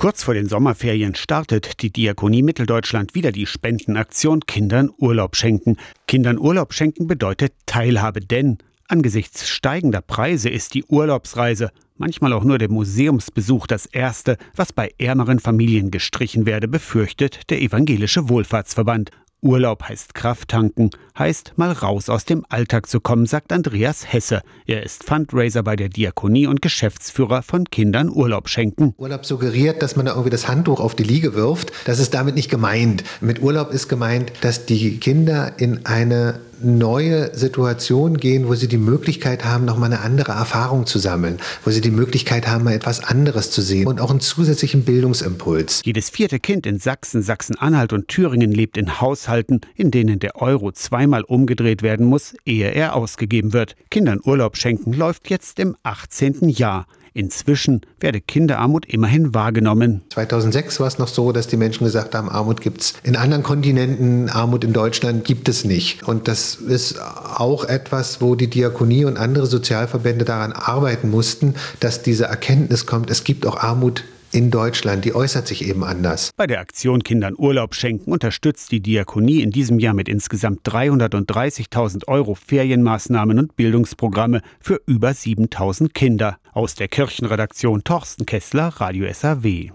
Kurz vor den Sommerferien startet die Diakonie Mitteldeutschland wieder die Spendenaktion Kindern Urlaub schenken. Kindern Urlaub schenken bedeutet Teilhabe, denn angesichts steigender Preise ist die Urlaubsreise, manchmal auch nur der Museumsbesuch das erste, was bei ärmeren Familien gestrichen werde, befürchtet der evangelische Wohlfahrtsverband. Urlaub heißt Kraft tanken, heißt mal raus aus dem Alltag zu kommen, sagt Andreas Hesse. Er ist Fundraiser bei der Diakonie und Geschäftsführer von Kindern Urlaub schenken. Urlaub suggeriert, dass man da irgendwie das Handtuch auf die Liege wirft. Das ist damit nicht gemeint. Mit Urlaub ist gemeint, dass die Kinder in eine neue Situation gehen, wo sie die Möglichkeit haben, nochmal eine andere Erfahrung zu sammeln, wo sie die Möglichkeit haben, mal etwas anderes zu sehen und auch einen zusätzlichen Bildungsimpuls. Jedes vierte Kind in Sachsen, Sachsen-Anhalt und Thüringen lebt in Haushalten, in denen der Euro zweimal umgedreht werden muss, ehe er ausgegeben wird. Kindern Urlaub schenken läuft jetzt im 18. Jahr. Inzwischen werde Kinderarmut immerhin wahrgenommen. 2006 war es noch so, dass die Menschen gesagt haben, Armut gibt es in anderen Kontinenten, Armut in Deutschland gibt es nicht. Und das ist auch etwas, wo die Diakonie und andere Sozialverbände daran arbeiten mussten, dass diese Erkenntnis kommt, es gibt auch Armut in Deutschland, die äußert sich eben anders. Bei der Aktion Kindern Urlaub schenken unterstützt die Diakonie in diesem Jahr mit insgesamt 330.000 Euro Ferienmaßnahmen und Bildungsprogramme für über 7.000 Kinder. Aus der Kirchenredaktion Torsten Kessler, Radio SAW.